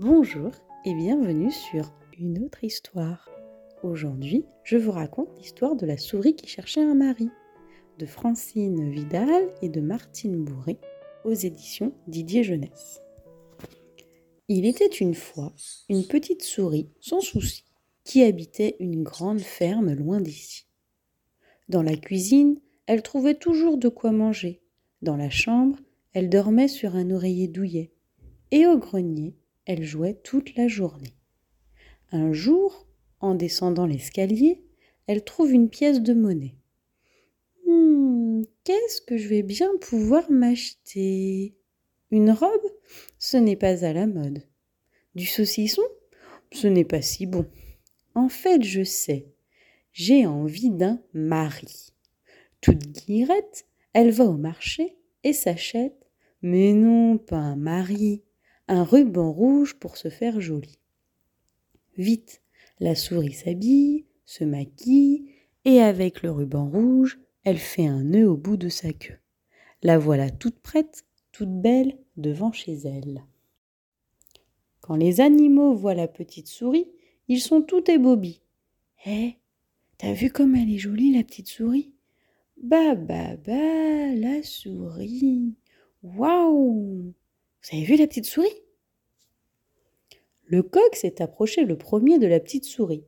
Bonjour et bienvenue sur une autre histoire. Aujourd'hui, je vous raconte l'histoire de la souris qui cherchait un mari, de Francine Vidal et de Martine Bourré, aux éditions Didier Jeunesse. Il était une fois une petite souris sans souci qui habitait une grande ferme loin d'ici. Dans la cuisine, elle trouvait toujours de quoi manger. Dans la chambre, elle dormait sur un oreiller douillet. Et au grenier, elle jouait toute la journée. Un jour, en descendant l'escalier, elle trouve une pièce de monnaie. Hmm, qu'est-ce que je vais bien pouvoir m'acheter? Une robe? Ce n'est pas à la mode. Du saucisson? Ce n'est pas si bon. En fait, je sais. J'ai envie d'un mari. Toute guillerette, elle va au marché et s'achète, mais non pas un mari, un ruban rouge pour se faire jolie. Vite, la souris s'habille, se maquille, et avec le ruban rouge, elle fait un nœud au bout de sa queue. La voilà toute prête, toute belle, devant chez elle. Quand les animaux voient la petite souris, ils sont tout ébobis. Hé, t'as vu comme elle est jolie, la petite souris? Bah, bah, bah, la souris. Waouh vous avez vu la petite souris? Le coq s'est approché le premier de la petite souris.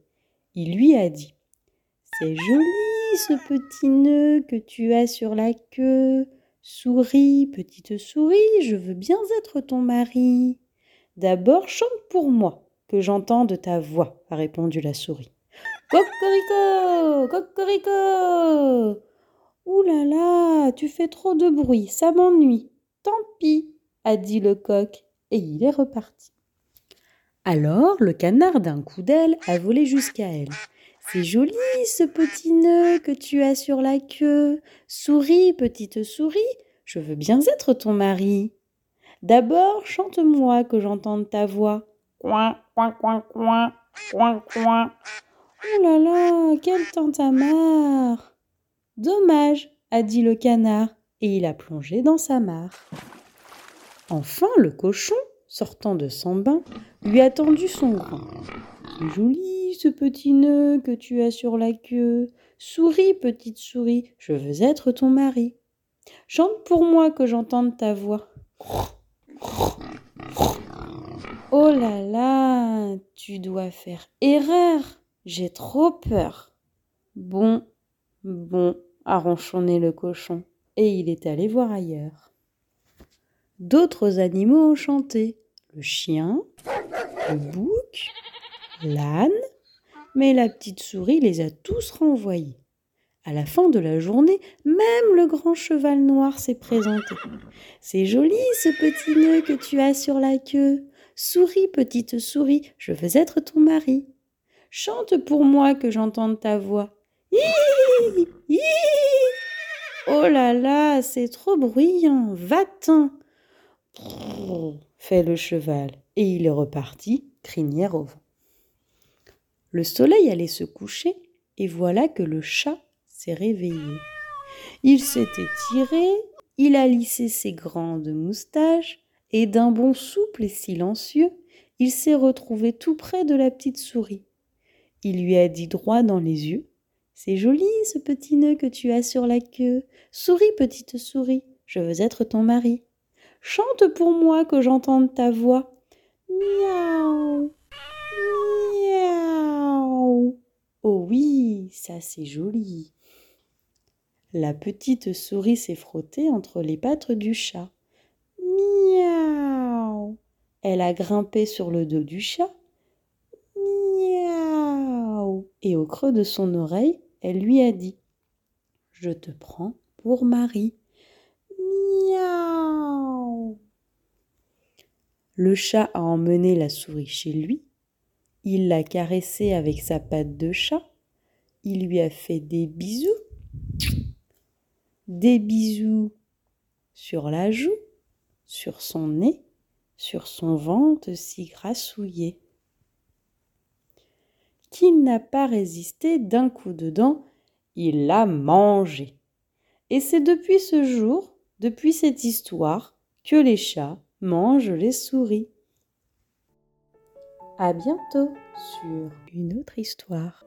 Il lui a dit C'est joli ce petit nœud que tu as sur la queue. Souris, petite souris, je veux bien être ton mari. D'abord chante pour moi, que j'entende ta voix, a répondu la souris. Cocorico Cocorico Ouh là là, tu fais trop de bruit, ça m'ennuie. Tant pis, a dit le coq, et il est reparti. Alors le canard d'un coup d'aile a volé jusqu'à elle. C'est joli ce petit nœud que tu as sur la queue. Souris, petite souris, je veux bien être ton mari. D'abord, chante-moi que j'entende ta voix. Coin, coin, coin, coin, coin, coin. Oh là là, quel tintamarre Dommage, a dit le canard, et il a plongé dans sa mare. Enfin, le cochon, sortant de son bain, lui a tendu son. C'est joli ce petit nœud que tu as sur la queue. Souris, petite souris, je veux être ton mari. Chante pour moi que j'entende ta voix. Oh là là, tu dois faire erreur. J'ai trop peur. Bon, bon, a ronchonné le cochon, et il est allé voir ailleurs. D'autres animaux ont chanté le chien, le bouc, l'âne, mais la petite souris les a tous renvoyés. À la fin de la journée, même le grand cheval noir s'est présenté. C'est joli ce petit nœud que tu as sur la queue. Souris, petite souris, je veux être ton mari. Chante pour moi que j'entende ta voix. Oh là là, c'est trop bruyant. Va-t'en fait le cheval, et il est reparti, crinière au vent. Le soleil allait se coucher, et voilà que le chat s'est réveillé. Il s'est étiré, il a lissé ses grandes moustaches, et d'un bond souple et silencieux, il s'est retrouvé tout près de la petite souris. Il lui a dit droit dans les yeux C'est joli ce petit nœud que tu as sur la queue. Souris, petite souris, je veux être ton mari. Chante pour moi que j'entende ta voix. Miaou, miaou. Oh oui, ça c'est joli. La petite souris s'est frottée entre les pattes du chat. Miaou. Elle a grimpé sur le dos du chat. Miaou. Et au creux de son oreille, elle lui a dit Je te prends pour Marie. Le chat a emmené la souris chez lui, il l'a caressée avec sa patte de chat, il lui a fait des bisous, des bisous sur la joue, sur son nez, sur son ventre si grassouillé. Qu'il n'a pas résisté d'un coup de dent, il l'a mangé. Et c'est depuis ce jour, depuis cette histoire, que les chats mange les souris. À bientôt sur une autre histoire.